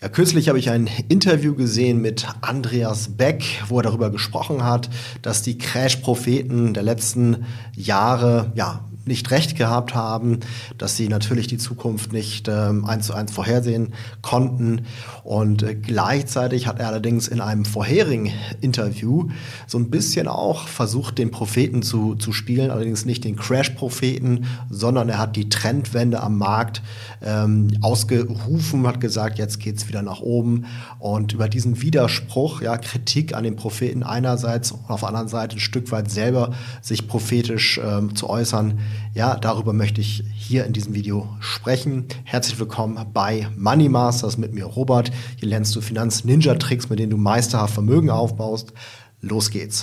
Ja, kürzlich habe ich ein Interview gesehen mit Andreas Beck, wo er darüber gesprochen hat, dass die Crash-Propheten der letzten Jahre ja nicht recht gehabt haben, dass sie natürlich die Zukunft nicht ähm, eins zu eins vorhersehen konnten. Und äh, gleichzeitig hat er allerdings in einem vorherigen Interview so ein bisschen auch versucht, den Propheten zu, zu spielen, allerdings nicht den Crash-Propheten, sondern er hat die Trendwende am Markt ähm, ausgerufen, hat gesagt, jetzt geht's wieder nach oben. Und über diesen Widerspruch, ja, Kritik an den Propheten einerseits und auf der anderen Seite ein Stück weit selber sich prophetisch ähm, zu äußern, ja, darüber möchte ich hier in diesem Video sprechen. Herzlich willkommen bei Money Masters mit mir, Robert. Hier lernst du Finanz-Ninja-Tricks, mit denen du meisterhaft Vermögen aufbaust. Los geht's.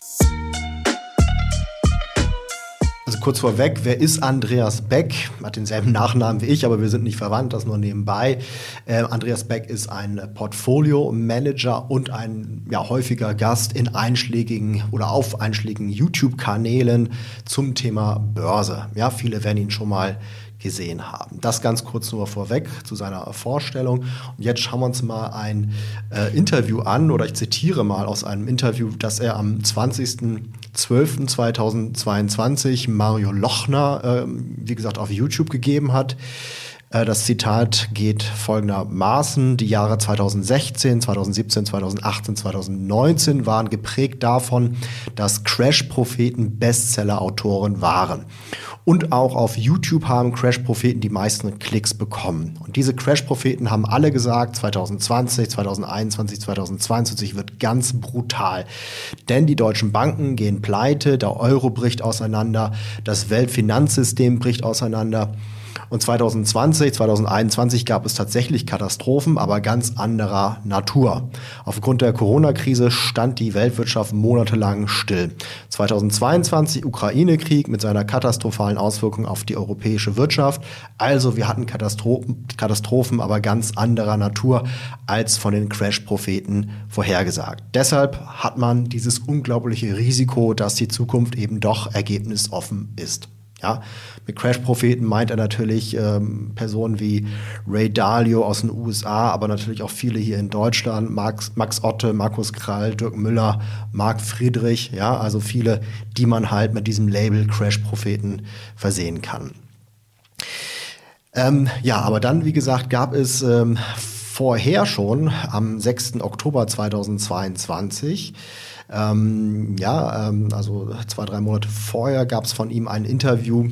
Also kurz vorweg, wer ist Andreas Beck? Hat denselben Nachnamen wie ich, aber wir sind nicht verwandt, das nur nebenbei. Äh, Andreas Beck ist ein Portfolio-Manager und ein ja, häufiger Gast in einschlägigen oder auf einschlägigen YouTube-Kanälen zum Thema Börse. Ja, viele werden ihn schon mal gesehen haben. Das ganz kurz nur vorweg zu seiner Vorstellung. Und jetzt schauen wir uns mal ein äh, Interview an oder ich zitiere mal aus einem Interview, das er am 20.12.2022 Mario Lochner, äh, wie gesagt, auf YouTube gegeben hat. Äh, das Zitat geht folgendermaßen. Die Jahre 2016, 2017, 2018, 2019 waren geprägt davon, dass Crash-Propheten Bestseller-Autoren waren. Und auch auf YouTube haben Crash-Propheten die meisten Klicks bekommen. Und diese Crash-Propheten haben alle gesagt, 2020, 2021, 2022 wird ganz brutal. Denn die deutschen Banken gehen pleite, der Euro bricht auseinander, das Weltfinanzsystem bricht auseinander. Und 2020, 2021 gab es tatsächlich Katastrophen, aber ganz anderer Natur. Aufgrund der Corona-Krise stand die Weltwirtschaft monatelang still. 2022 Ukraine-Krieg mit seiner katastrophalen Auswirkung auf die europäische Wirtschaft. Also wir hatten Katastrophen, Katastrophen aber ganz anderer Natur als von den Crash-Propheten vorhergesagt. Deshalb hat man dieses unglaubliche Risiko, dass die Zukunft eben doch ergebnisoffen ist. Ja, mit Crash-Propheten meint er natürlich ähm, Personen wie Ray Dalio aus den USA, aber natürlich auch viele hier in Deutschland, Max, Max Otte, Markus Krall, Dirk Müller, Marc Friedrich, ja, also viele, die man halt mit diesem Label Crash-Propheten versehen kann. Ähm, ja, aber dann, wie gesagt, gab es ähm, vorher schon am 6. Oktober 2022 ähm, ja, ähm, also zwei, drei Monate vorher gab es von ihm ein Interview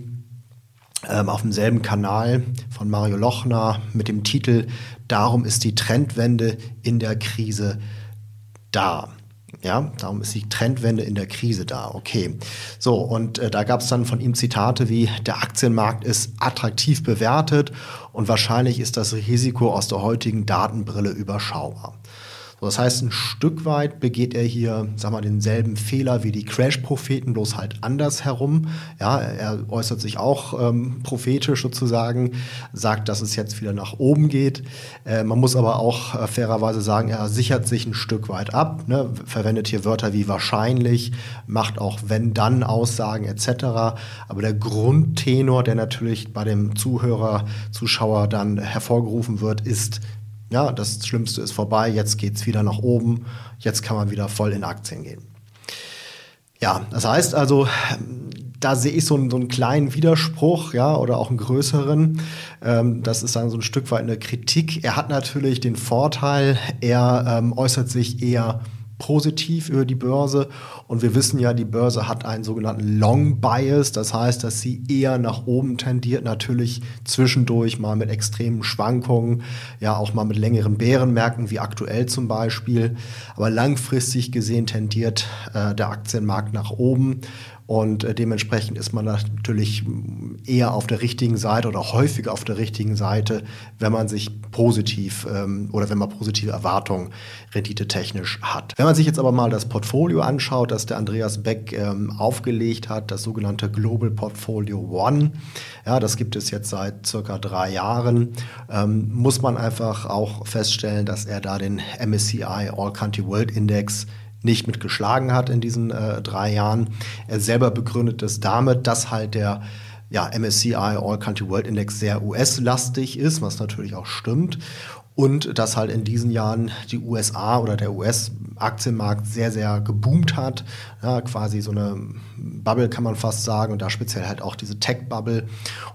ähm, auf demselben Kanal von Mario Lochner mit dem Titel Darum ist die Trendwende in der Krise da. Ja, darum ist die Trendwende in der Krise da. Okay. So, und äh, da gab es dann von ihm Zitate wie, der Aktienmarkt ist attraktiv bewertet und wahrscheinlich ist das Risiko aus der heutigen Datenbrille überschaubar. Das heißt, ein Stück weit begeht er hier, sag mal, denselben Fehler wie die Crash-Propheten, bloß halt anders herum. Ja, er äußert sich auch ähm, prophetisch sozusagen, sagt, dass es jetzt wieder nach oben geht. Äh, man muss aber auch äh, fairerweise sagen, er sichert sich ein Stück weit ab, ne? verwendet hier Wörter wie wahrscheinlich, macht auch wenn-dann Aussagen etc. Aber der Grundtenor, der natürlich bei dem Zuhörer, Zuschauer dann hervorgerufen wird, ist ja, das Schlimmste ist vorbei, jetzt geht es wieder nach oben, jetzt kann man wieder voll in Aktien gehen. Ja, das heißt also, da sehe ich so einen, so einen kleinen Widerspruch, ja, oder auch einen größeren. Ähm, das ist dann so ein Stück weit eine Kritik. Er hat natürlich den Vorteil, er ähm, äußert sich eher positiv über die Börse. Und wir wissen ja, die Börse hat einen sogenannten Long Bias. Das heißt, dass sie eher nach oben tendiert. Natürlich zwischendurch mal mit extremen Schwankungen, ja auch mal mit längeren Bärenmärkten wie aktuell zum Beispiel. Aber langfristig gesehen tendiert äh, der Aktienmarkt nach oben. Und äh, dementsprechend ist man natürlich eher auf der richtigen Seite oder häufiger auf der richtigen Seite, wenn man sich positiv ähm, oder wenn man positive Erwartungen renditetechnisch hat. Wenn man sich jetzt aber mal das Portfolio anschaut, das der Andreas Beck ähm, aufgelegt hat, das sogenannte Global Portfolio One, ja, das gibt es jetzt seit circa drei Jahren, ähm, muss man einfach auch feststellen, dass er da den MSCI All Country World Index nicht mit geschlagen hat in diesen äh, drei Jahren. Er selber begründet es damit, dass halt der ja, MSCI All Country World Index sehr US-lastig ist, was natürlich auch stimmt. und dass halt in diesen Jahren die USA oder der US-Aktienmarkt sehr, sehr geboomt hat. Ja, quasi so eine Bubble kann man fast sagen und da speziell halt auch diese Tech-Bubble.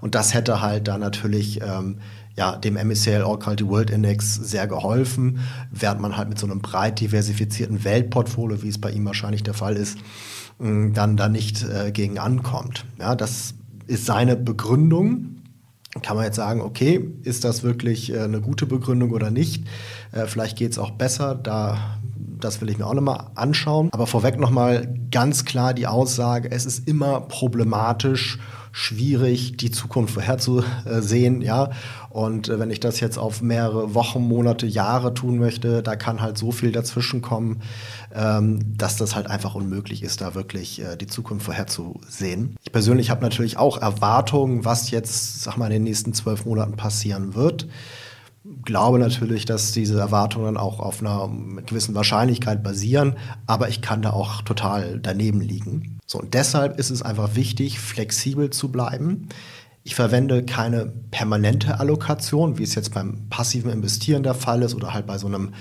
Und das hätte halt da natürlich ähm, ja, dem MSCI All Country World Index sehr geholfen, während man halt mit so einem breit diversifizierten Weltportfolio, wie es bei ihm wahrscheinlich der Fall ist, dann da nicht äh, gegen ankommt. Ja, das ist seine Begründung kann man jetzt sagen, okay, ist das wirklich äh, eine gute Begründung oder nicht? Äh, vielleicht geht es auch besser, da, das will ich mir auch nochmal anschauen. Aber vorweg nochmal ganz klar die Aussage, es ist immer problematisch, schwierig, die Zukunft vorherzusehen, ja. Und äh, wenn ich das jetzt auf mehrere Wochen, Monate, Jahre tun möchte, da kann halt so viel dazwischen kommen, ähm, dass das halt einfach unmöglich ist, da wirklich äh, die Zukunft vorherzusehen. Ich persönlich habe natürlich auch Erwartungen, was jetzt, sag mal, in den nächsten zwölf Monaten passieren wird glaube natürlich, dass diese Erwartungen auch auf einer gewissen Wahrscheinlichkeit basieren, aber ich kann da auch total daneben liegen. So, und deshalb ist es einfach wichtig, flexibel zu bleiben. Ich verwende keine permanente Allokation, wie es jetzt beim passiven Investieren der Fall ist oder halt bei so einem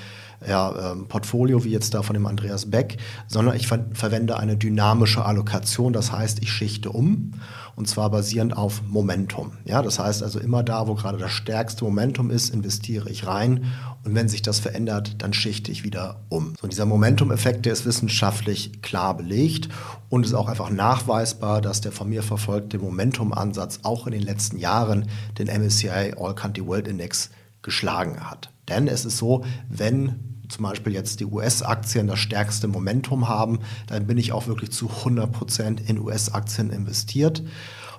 ja, ähm, Portfolio wie jetzt da von dem Andreas Beck, sondern ich ver verwende eine dynamische Allokation. Das heißt, ich schichte um und zwar basierend auf Momentum. Ja, das heißt also immer da, wo gerade das stärkste Momentum ist, investiere ich rein und wenn sich das verändert, dann schichte ich wieder um. So, dieser Momentum-Effekt, der ist wissenschaftlich klar belegt und ist auch einfach nachweisbar, dass der von mir verfolgte Momentum-Ansatz auch in den letzten Jahren den MSCI All Country World Index geschlagen hat. Denn es ist so, wenn zum Beispiel jetzt die US-Aktien das stärkste Momentum haben, dann bin ich auch wirklich zu 100 Prozent in US-Aktien investiert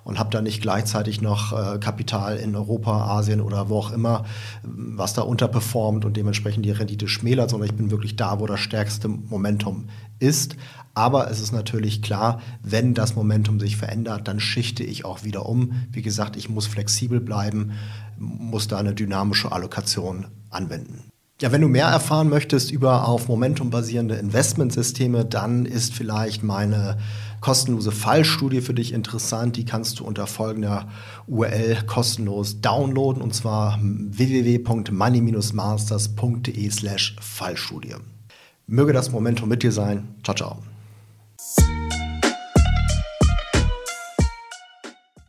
und habe da nicht gleichzeitig noch äh, Kapital in Europa, Asien oder wo auch immer, was da unterperformt und dementsprechend die Rendite schmälert, sondern ich bin wirklich da, wo das stärkste Momentum ist. Aber es ist natürlich klar, wenn das Momentum sich verändert, dann schichte ich auch wieder um. Wie gesagt, ich muss flexibel bleiben, muss da eine dynamische Allokation anwenden. Ja, wenn du mehr erfahren möchtest über auf Momentum basierende Investmentsysteme, dann ist vielleicht meine kostenlose Fallstudie für dich interessant. Die kannst du unter folgender URL kostenlos downloaden und zwar www.money-masters.de slash Fallstudie. Möge das Momentum mit dir sein. Ciao, ciao.